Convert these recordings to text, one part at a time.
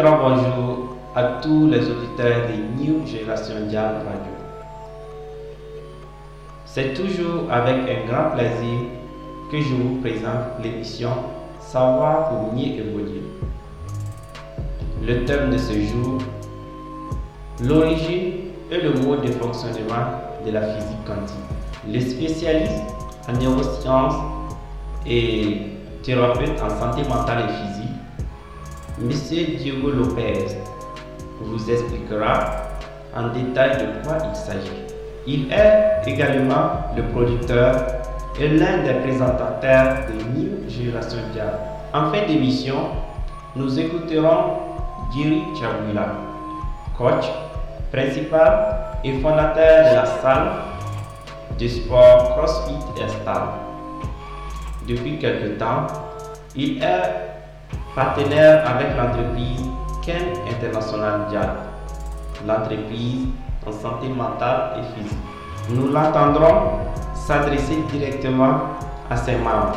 Grand bonjour à tous les auditeurs de New Génération Dial Radio. C'est toujours avec un grand plaisir que je vous présente l'émission Savoir pour mieux évoluer. Le thème de ce jour, l'origine et le mode de fonctionnement de la physique quantique. Les spécialistes en neurosciences et thérapeute en santé mentale et physique, M. Diego Lopez vous expliquera en détail de quoi il s'agit. Il est également le producteur et l'un des présentateurs de New Génération Dial. En fin d'émission, nous écouterons Giri Chabula, coach, principal et fondateur de la salle de sport CrossFit Estal. Depuis quelque temps, il est partenaire avec l'entreprise Ken International Dial, l'entreprise en santé mentale et physique. Nous l'entendrons s'adresser directement à ses membres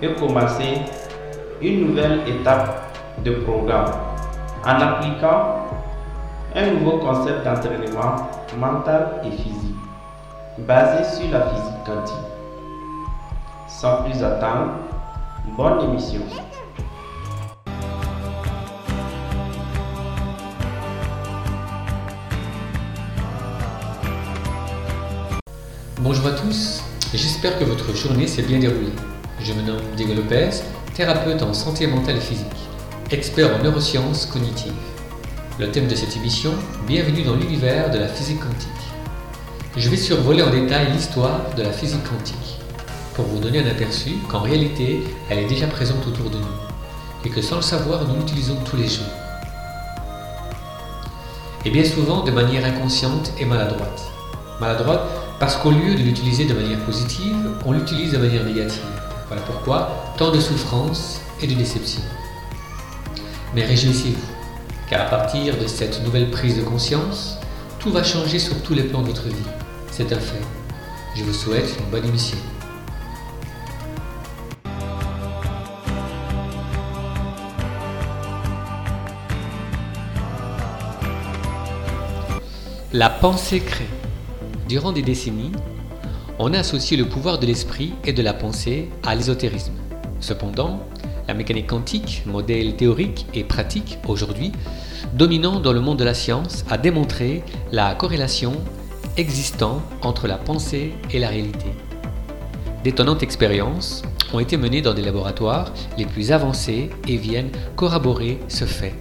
et commencer une nouvelle étape de programme en appliquant un nouveau concept d'entraînement mental et physique basé sur la physique quantique. Sans plus attendre, bonne émission. Bonjour à tous, j'espère que votre journée s'est bien déroulée. Je me nomme Diego Lopez, thérapeute en santé mentale et physique, expert en neurosciences cognitives. Le thème de cette émission, bienvenue dans l'univers de la physique quantique. Je vais survoler en détail l'histoire de la physique quantique, pour vous donner un aperçu qu'en réalité, elle est déjà présente autour de nous, et que sans le savoir, nous l'utilisons tous les jours. Et bien souvent de manière inconsciente et maladroite. Maladroite parce qu'au lieu de l'utiliser de manière positive, on l'utilise de manière négative. Voilà pourquoi tant de souffrance et de déception. Mais réjouissez-vous, car à partir de cette nouvelle prise de conscience, tout va changer sur tous les plans de votre vie. C'est un fait. Je vous souhaite une bonne émission. La pensée crée. Durant des décennies, on a associé le pouvoir de l'esprit et de la pensée à l'ésotérisme. Cependant, la mécanique quantique, modèle théorique et pratique aujourd'hui, dominant dans le monde de la science, a démontré la corrélation existant entre la pensée et la réalité. D'étonnantes expériences ont été menées dans des laboratoires les plus avancés et viennent corroborer ce fait.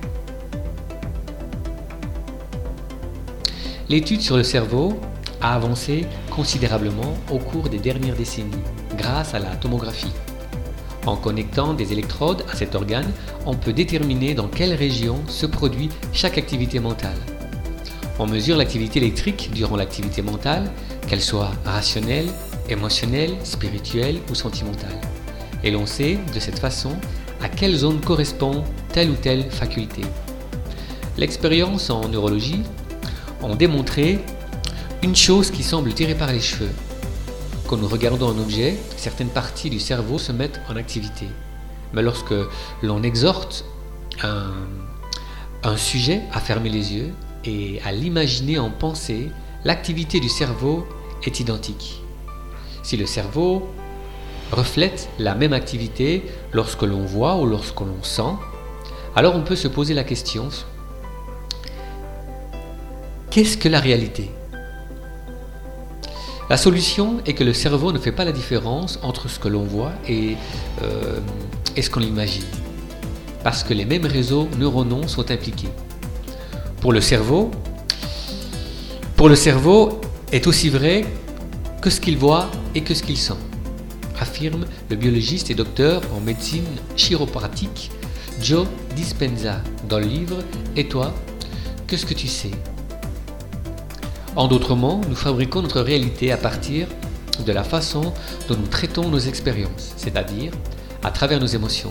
L'étude sur le cerveau a avancé considérablement au cours des dernières décennies grâce à la tomographie. En connectant des électrodes à cet organe, on peut déterminer dans quelle région se produit chaque activité mentale. On mesure l'activité électrique durant l'activité mentale, qu'elle soit rationnelle, émotionnelle, spirituelle ou sentimentale. Et l'on sait de cette façon à quelle zone correspond telle ou telle faculté. L'expérience en neurologie ont démontré une chose qui semble tirer par les cheveux. Quand nous regardons un objet, certaines parties du cerveau se mettent en activité. Mais lorsque l'on exhorte un, un sujet à fermer les yeux et à l'imaginer en pensée, l'activité du cerveau est identique. Si le cerveau reflète la même activité lorsque l'on voit ou lorsque l'on sent, alors on peut se poser la question, qu'est-ce que la réalité? La solution est que le cerveau ne fait pas la différence entre ce que l'on voit et, euh, ce qu'on imagine, parce que les mêmes réseaux neuronaux sont impliqués. Pour le cerveau, pour le cerveau est aussi vrai que ce qu'il voit et que ce qu'il sent, affirme le biologiste et docteur en médecine chiropratique Joe Dispenza dans le livre Et toi, qu'est-ce que tu sais? En d'autres mots, nous fabriquons notre réalité à partir de la façon dont nous traitons nos expériences, c'est-à-dire à travers nos émotions.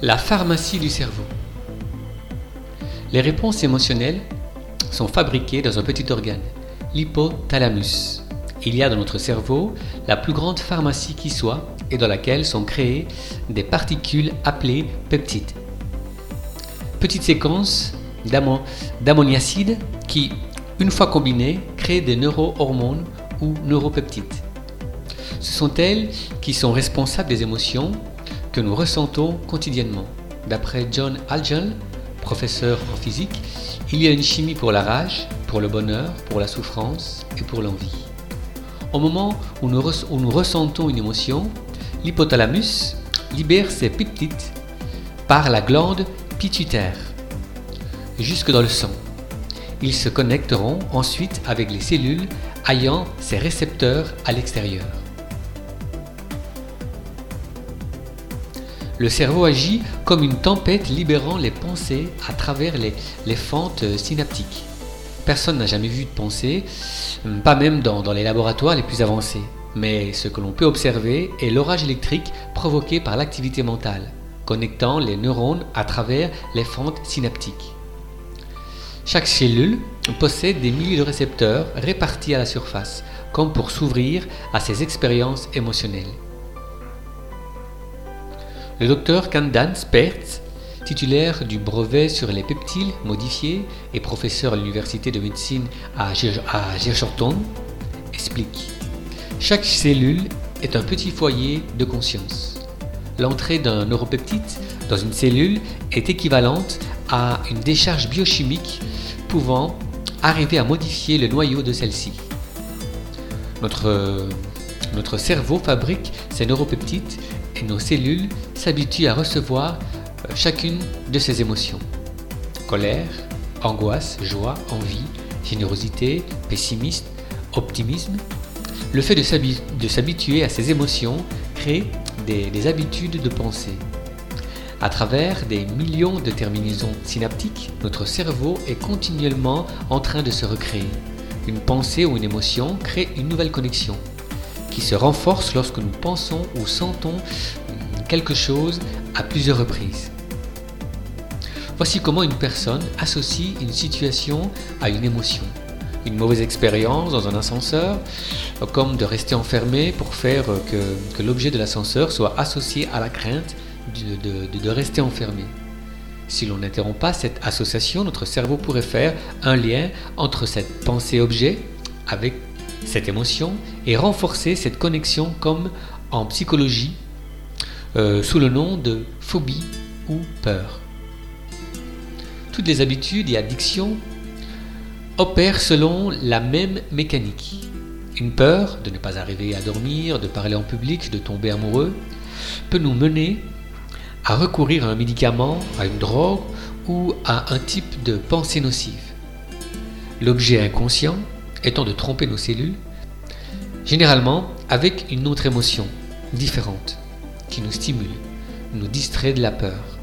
La pharmacie du cerveau. Les réponses émotionnelles sont fabriqués dans un petit organe, l'hypothalamus. Il y a dans notre cerveau la plus grande pharmacie qui soit et dans laquelle sont créées des particules appelées peptides. Petites séquences d'ammoniacide qui, une fois combinées, créent des neurohormones ou neuropeptides. Ce sont elles qui sont responsables des émotions que nous ressentons quotidiennement. D'après John Algel, professeur en physique, il y a une chimie pour la rage, pour le bonheur, pour la souffrance et pour l'envie. Au moment où nous, ressentons une émotion, l'hypothalamus libère ses peptides par la glande pituitaire jusque dans le sang. Ils se connecteront ensuite avec les cellules ayant ces récepteurs à l'extérieur. Le cerveau agit comme une tempête libérant les pensées à travers les, fentes synaptiques. Personne n'a jamais vu de pensée, pas même dans, dans les laboratoires les plus avancés. Mais ce que l'on peut observer est l'orage électrique provoqué par l'activité mentale, connectant les neurones à travers les fentes synaptiques. Chaque cellule possède des milliers de récepteurs répartis à la surface, comme pour s'ouvrir à ses expériences émotionnelles. Le docteur Kandan Spertz, titulaire du brevet sur les peptides modifiés et professeur à l'université de médecine à Georgetown, explique Chaque cellule est un petit foyer de conscience. L'entrée d'un neuropeptide dans une cellule est équivalente à une décharge biochimique pouvant arriver à modifier le noyau de celle-ci. Notre, notre cerveau fabrique ces neuropeptides et nos cellules s'habituent à recevoir chacune de ces émotions. Colère, angoisse, joie, envie, générosité, pessimisme, optimisme. Le fait de s'habituer à ces émotions crée des, des habitudes de pensée. À travers des millions de terminaisons synaptiques, notre cerveau est continuellement en train de se recréer. Une pensée ou une émotion crée une nouvelle connexion qui se renforce lorsque nous pensons ou sentons quelque chose à plusieurs reprises. Voici comment une personne associe une situation à une émotion. Une mauvaise expérience dans un ascenseur, comme de rester enfermé pour faire que, l'objet de l'ascenseur soit associé à la crainte de, rester enfermé. Si l'on n'interrompt pas cette association, notre cerveau pourrait faire un lien entre cette pensée-objet avec cette émotion et renforcer cette connexion comme en psychologie euh, sous le nom de phobie ou peur. Toutes les habitudes et addictions opèrent selon la même mécanique. Une peur de ne pas arriver à dormir, de parler en public, de tomber amoureux, peut nous mener à recourir à un médicament, à une drogue ou à un type de pensée nocive. L'objet inconscient étant de tromper nos cellules, généralement avec une autre émotion différente qui nous stimule, nous distrait de la peur.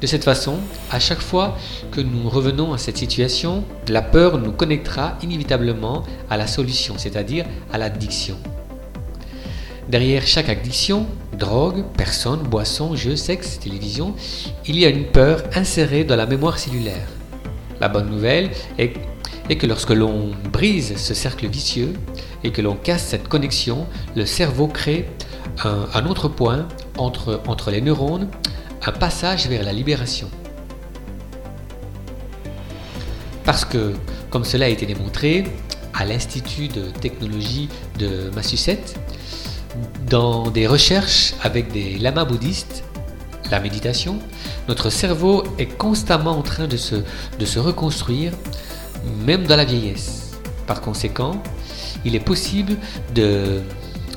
De cette façon, à chaque fois que nous revenons à cette situation, la peur nous connectera inévitablement à la solution, c'est-à-dire à l'addiction. Derrière chaque addiction, drogue, personne, boisson, jeu, sexe, télévision, il y a une peur insérée dans la mémoire cellulaire. La bonne nouvelle est que lorsque l'on brise ce cercle vicieux et que l'on casse cette connexion, le cerveau crée un, autre point entre les neurones, un passage vers la libération. Parce que, comme cela a été démontré à l'Institut de technologie de Massachusetts, dans des recherches avec des lamas bouddhistes, la méditation, notre cerveau est constamment en train de se, de se reconstruire même dans la vieillesse. Par conséquent, il est possible de,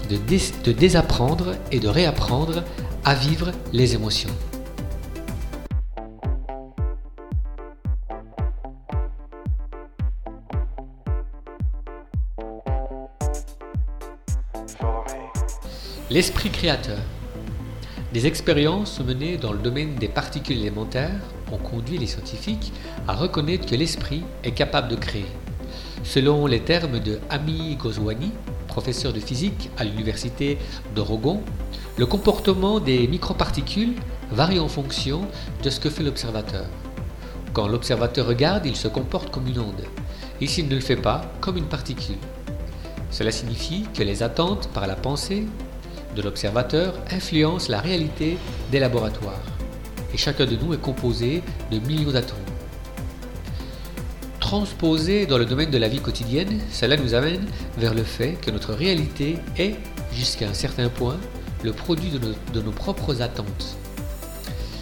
de, désapprendre et de réapprendre à vivre les émotions. L'esprit créateur. Des expériences menées dans le domaine des particules élémentaires ont conduit les scientifiques à reconnaître que l'esprit est capable de créer. Selon les termes de Ami Goswami, professeur de physique à l'université d'Oregon, le comportement des microparticules varie en fonction de ce que fait l'observateur. Quand l'observateur regarde, il se comporte comme une onde. Et s'il ne le fait pas, comme une particule. Cela signifie que les attentes par la pensée de l'observateur influencent la réalité des laboratoires. Et chacun de nous est composé de millions d'atomes. Transposé dans le domaine de la vie quotidienne, cela nous amène vers le fait que notre réalité est, jusqu'à un certain point, le produit de nos, de nos propres attentes.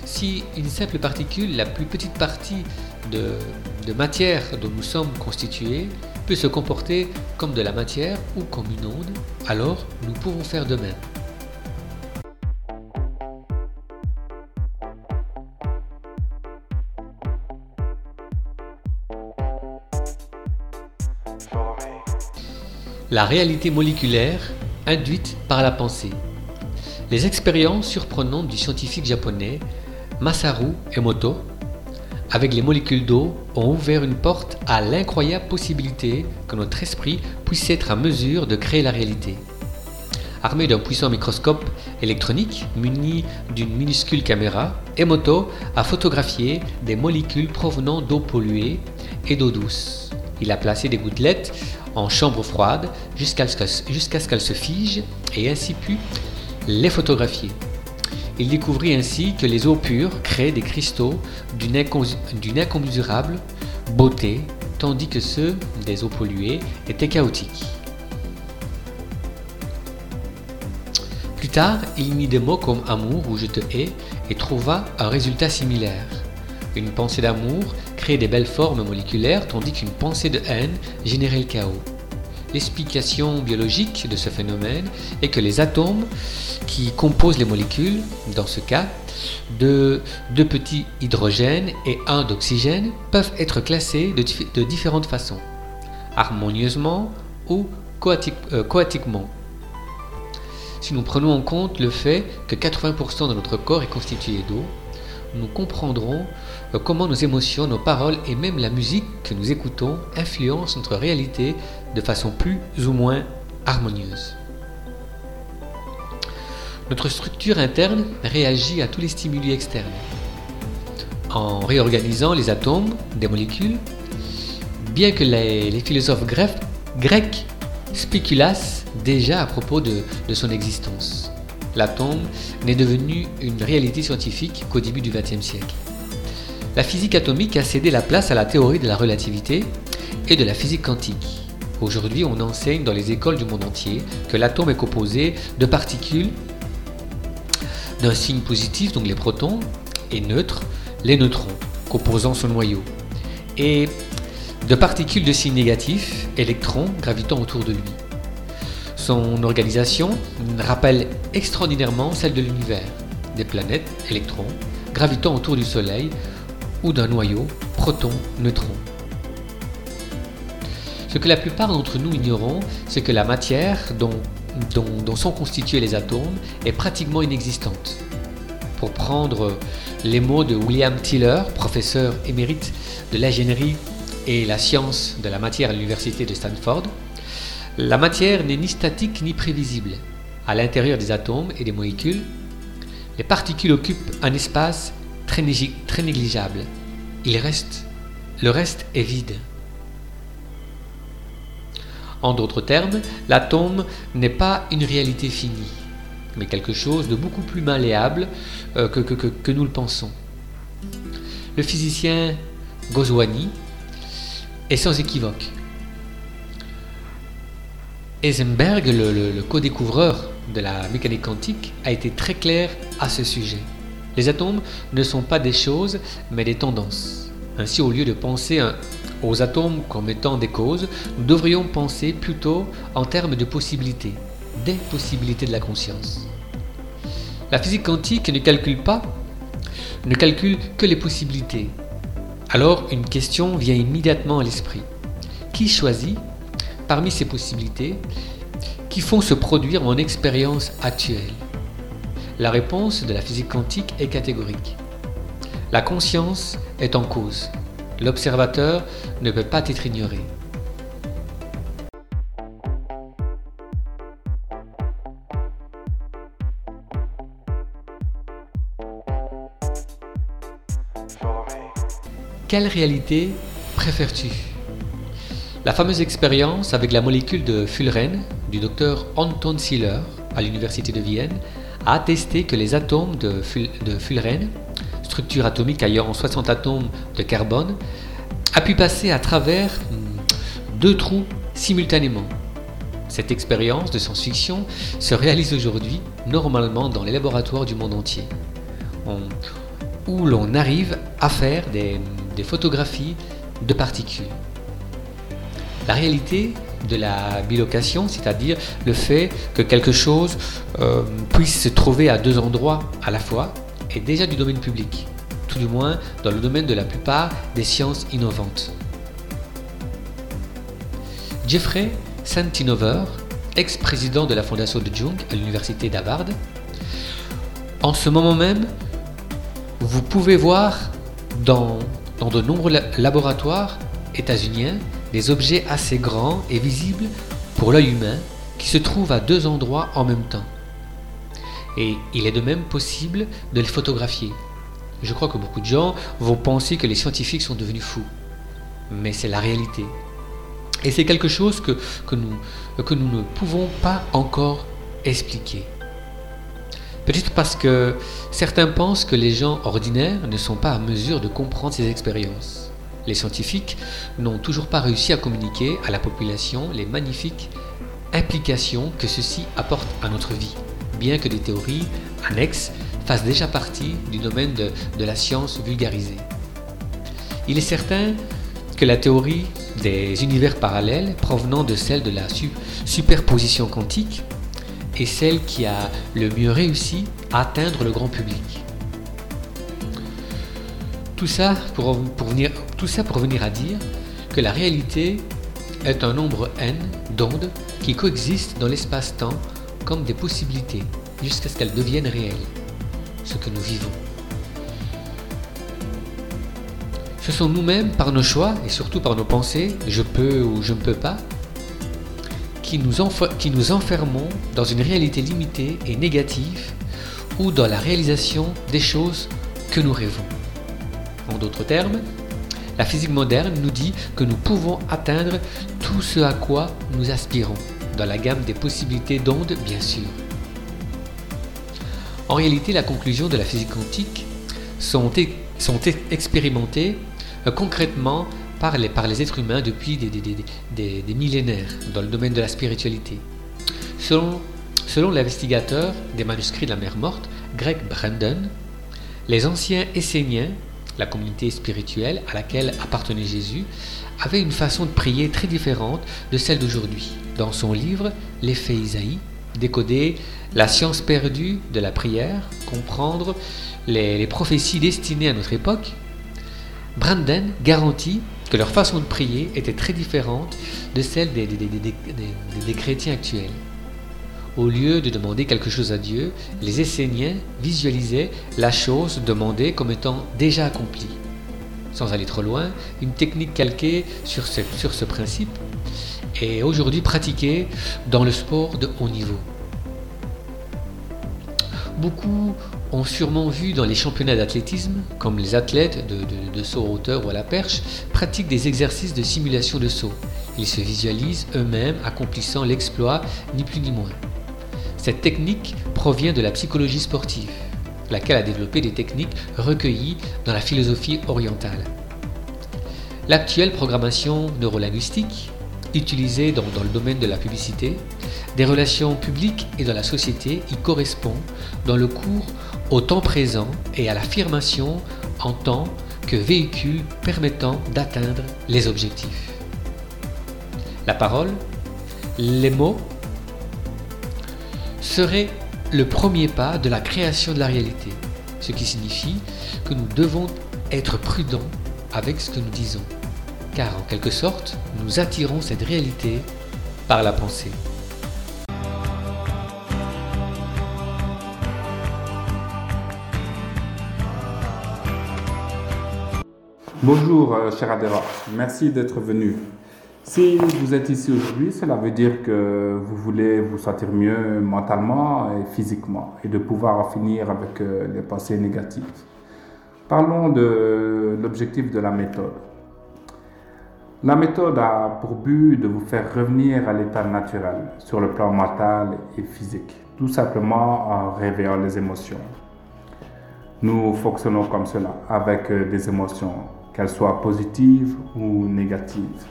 Si une simple particule, la plus petite partie de, de matière dont nous sommes constitués, peut se comporter comme de la matière ou comme une onde, alors nous pouvons faire de même. La réalité moléculaire induite par la pensée. Les expériences surprenantes du scientifique japonais Masaru Emoto avec les molécules d'eau ont ouvert une porte à l'incroyable possibilité que notre esprit puisse être à mesure de créer la réalité. Armé d'un puissant microscope électronique muni d'une minuscule caméra, Emoto a photographié des molécules provenant d'eau polluée et d'eau douce. Il a placé des gouttelettes en chambre froide jusqu'à ce qu'elles se figent et ainsi pu les photographier. Il découvrit ainsi que les eaux pures créaient des cristaux d'une incommensurable beauté, tandis que ceux des eaux polluées étaient chaotiques. Plus tard, il mit des mots comme amour ou je te hais et trouva un résultat similaire. Une pensée d'amour des belles formes moléculaires tandis qu'une pensée de haine générait le chaos. L'explication biologique de ce phénomène est que les atomes qui composent les molécules, dans ce cas, de deux petits hydrogènes et un d'oxygène, peuvent être classés de, différentes façons, harmonieusement ou euh, coatiquement. Si nous prenons en compte le fait que 80% de notre corps est constitué d'eau, nous comprendrons comment nos émotions, nos paroles et même la musique que nous écoutons influencent notre réalité de façon plus ou moins harmonieuse. Notre structure interne réagit à tous les stimuli externes. En réorganisant les atomes des molécules, bien que les, philosophes grecs, spéculassent déjà à propos de son existence l'atome n'est devenu une réalité scientifique qu'au début du XXe siècle. La physique atomique a cédé la place à la théorie de la relativité et de la physique quantique. Aujourd'hui, on enseigne dans les écoles du monde entier que l'atome est composé de particules d'un signe positif, donc les protons, et neutres, les neutrons, composant son noyau, et de particules de signe négatif, électrons, gravitant autour de lui. Son organisation rappelle extraordinairement celle de l'univers, des planètes, électrons, gravitant autour du Soleil ou d'un noyau, protons, neutrons. Ce que la plupart d'entre nous ignorons, c'est que la matière dont, dont, sont constitués les atomes est pratiquement inexistante. Pour prendre les mots de William Tiller, professeur émérite de l'ingénierie et la science de la matière à l'université de Stanford, la matière n'est ni statique ni prévisible. À l'intérieur des atomes et des molécules, les particules occupent un espace très, négligeable. Il reste, le reste est vide. En d'autres termes, l'atome n'est pas une réalité finie, mais quelque chose de beaucoup plus malléable euh, que, nous le pensons. Le physicien Goswami est sans équivoque. Heisenberg, le, co-découvreur de la mécanique quantique, a été très clair à ce sujet. Les atomes ne sont pas des choses, mais des tendances. Ainsi, au lieu de penser aux atomes comme étant des causes, nous devrions penser plutôt en termes de possibilités, des possibilités de la conscience. La physique quantique ne calcule pas, ne calcule que les possibilités. Alors, une question vient immédiatement à l'esprit. Qui choisit parmi ces possibilités qui font se produire mon expérience actuelle? La réponse de la physique quantique est catégorique. La conscience est en cause. L'observateur ne peut pas être ignoré. quelle réalité préfères-tu? La fameuse expérience avec la molécule de fullerène du docteur Anton Siller à l'université de Vienne a attesté que les atomes de, fullerène, structure atomique ayant 60 atomes de carbone, a pu passer à travers hmm, deux trous simultanément. Cette expérience de science-fiction se réalise aujourd'hui normalement dans les laboratoires du monde entier, où l'on arrive à faire des, photographies de particules. La réalité de la bilocation, c'est-à-dire le fait que quelque chose euh, puisse se trouver à deux endroits à la fois, est déjà du domaine public, tout du moins dans le domaine de la plupart des sciences innovantes. Jeffrey Santinover, ex-président de la fondation de Jung à l'université d'Harvard. En ce moment même, vous pouvez voir dans, dans de nombreux laboratoires états-uniens des objets assez grands et visibles pour l'œil humain qui se trouvent à deux endroits en même temps. Et il est de même possible de les photographier. Je crois que beaucoup de gens vont penser que les scientifiques sont devenus fous. Mais c'est la réalité. Et c'est quelque chose que, que, nous, que nous ne pouvons pas encore expliquer. Peut-être parce que certains pensent que les gens ordinaires ne sont pas à mesure de comprendre ces expériences. Les scientifiques n'ont toujours pas réussi à communiquer à la population les magnifiques implications que ceci apporte à notre vie, bien que des théories annexes fassent déjà partie du domaine de, la science vulgarisée. Il est certain que la théorie des univers parallèles provenant de celle de la superposition quantique est celle qui a le mieux réussi à atteindre le grand public. Tout ça pour, venir, tout ça pour venir à dire que la réalité est un nombre n d'ondes qui coexistent dans l'espace-temps comme des possibilités jusqu'à ce qu'elles deviennent réelles, ce que nous vivons. Ce sont nous-mêmes, par nos choix et surtout par nos pensées, je peux ou je ne peux pas, qui nous, qui nous enfermons dans une réalité limitée et négative ou dans la réalisation des choses que nous rêvons. En d'autres termes, la physique moderne nous dit que nous pouvons atteindre tout ce à quoi nous aspirons, dans la gamme des possibilités d'ondes bien sûr. En réalité, la conclusion de la physique quantique sont, expérimentées euh, concrètement par les, par les êtres humains depuis des, millénaires dans le domaine de la spiritualité. Selon, selon l'investigateur des manuscrits de la mer morte, Greg Brandon, les anciens Esséniens, la communauté spirituelle à laquelle appartenait Jésus, avaient une façon de prier très différente de celle d'aujourd'hui. Dans son livre L'effet Isaïe, décoder la science perdue de la prière, comprendre les prophéties destinées à notre époque, Brandon garantit que leur façon de prier était très différente de celle des, chrétiens actuels. Au lieu de demander quelque chose à Dieu, les Esséniens visualisaient la chose demandée comme étant déjà accomplie. Sans aller trop loin, une technique calquée sur ce, principe est aujourd'hui pratiquée dans le sport de haut niveau. Beaucoup ont sûrement vu dans les championnats d'athlétisme, comme les athlètes de, saut en hauteur ou à la perche, pratiquent des exercices de simulation de saut. Ils se visualisent eux-mêmes accomplissant l'exploit, ni plus ni moins. Cette technique provient de la psychologie sportive, laquelle a développé des techniques recueillies dans la philosophie orientale. L'actuelle programmation neurolinguistique, utilisée dans le domaine de la publicité, des relations publiques et dans la société y correspond dans le cours au temps présent et à l'affirmation en tant que véhicule permettant d'atteindre les objectifs. La parole, les mots, seraient le premier pas de la création de la réalité, ce qui signifie que nous devons être prudents avec ce que nous disons, car en quelque sorte, nous attirons cette réalité par la pensée. Bonjour, euh, cher Adhérent. Merci d'être venu. Si vous êtes ici aujourd'hui, cela veut dire que vous voulez vous sentir mieux mentalement et physiquement et de pouvoir en finir avec euh, les pensées négatives. Parlons de l'objectif de la méthode. La méthode a pour but de vous faire revenir à l'état naturel sur le plan mental et physique, tout simplement en réveillant les émotions. Nous fonctionnons comme cela, avec des émotions, qu'elles soient positives ou négatives.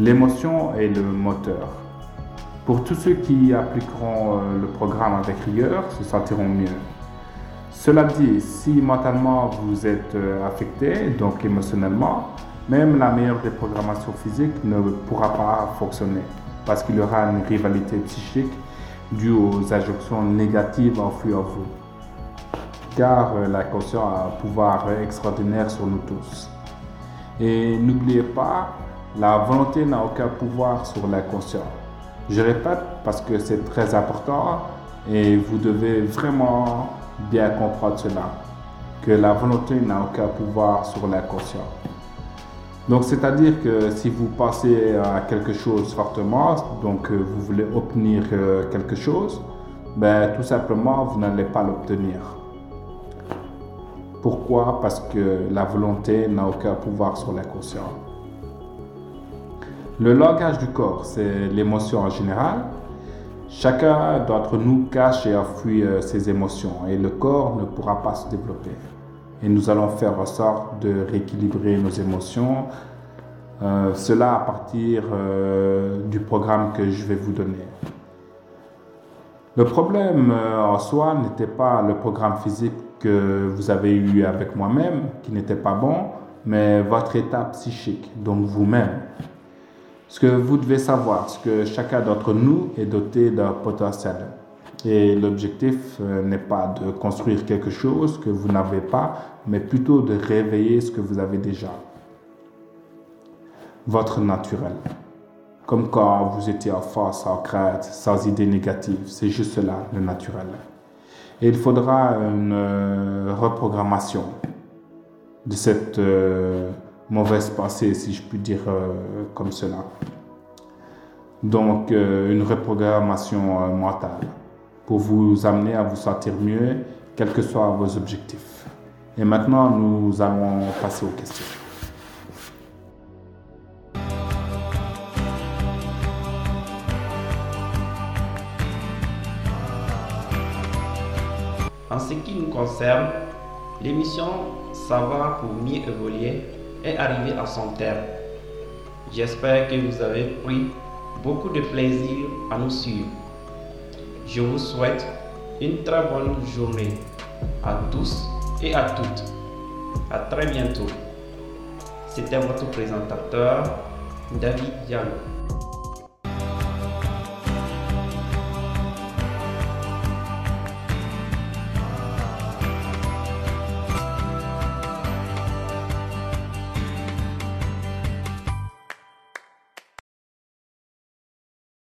L'émotion est le moteur. Pour tous ceux qui appliqueront euh, le programme avec rigueur, se sentiront mieux. Cela dit, si mentalement vous êtes euh, affecté, donc émotionnellement, même la meilleure des programmations physiques ne pourra pas fonctionner parce qu'il y aura une rivalité psychique due aux injonctions négatives enfouies en vous. Car euh, la conscience a un pouvoir extraordinaire sur nous tous. Et n'oubliez pas, la volonté n'a aucun pouvoir sur l'inconscient. Je répète parce que c'est très important et vous devez vraiment bien comprendre cela, que la volonté n'a aucun pouvoir sur l'inconscient. Donc, c'est-à-dire que si vous pensez à quelque chose fortement, donc euh, vous voulez obtenir euh, quelque chose, ben, tout simplement, vous n'allez pas l'obtenir. Pourquoi? Parce que la volonté n'a aucun pouvoir sur l'inconscient. Le langage du corps, c'est l'émotion en général. Chacun d'entre nous cache et enfuit euh, ses émotions et le corps ne pourra pas se développer et nous allons faire en sorte de rééquilibrer nos émotions. Euh, cela à partir euh, du programme que je vais vous donner. Le problème en soi n'était pas le programme physique que vous avez eu avec moi-même, qui n'était pas bon, mais votre état psychique, donc vous-même. Ce que vous devez savoir, c'est que chacun d'entre nous est doté d'un potentiel. Et l'objectif euh, n'est pas de construire quelque chose que vous n'avez pas, mais plutôt de réveiller ce que vous avez déjà. Votre naturel. Comme quand vous étiez enfant, sans crainte, sans idées négatives. C'est juste cela, le naturel. Et il faudra une euh, reprogrammation de cette euh, mauvaise pensée, si je puis dire comme cela. Donc, une reprogrammation mentale pour vous amener à vous sentir mieux, quels que soient vos objectifs. Et maintenant, nous allons passer aux questions. En ce qui nous concerne, l'émission Savoir pour mieux évoluer est arrivée à son terme. J'espère que vous avez pris beaucoup de plaisir à nous suivre. Je vous souhaite une très bonne journée à tous et à toutes. À très bientôt. C'était votre présentateur, David Diallo.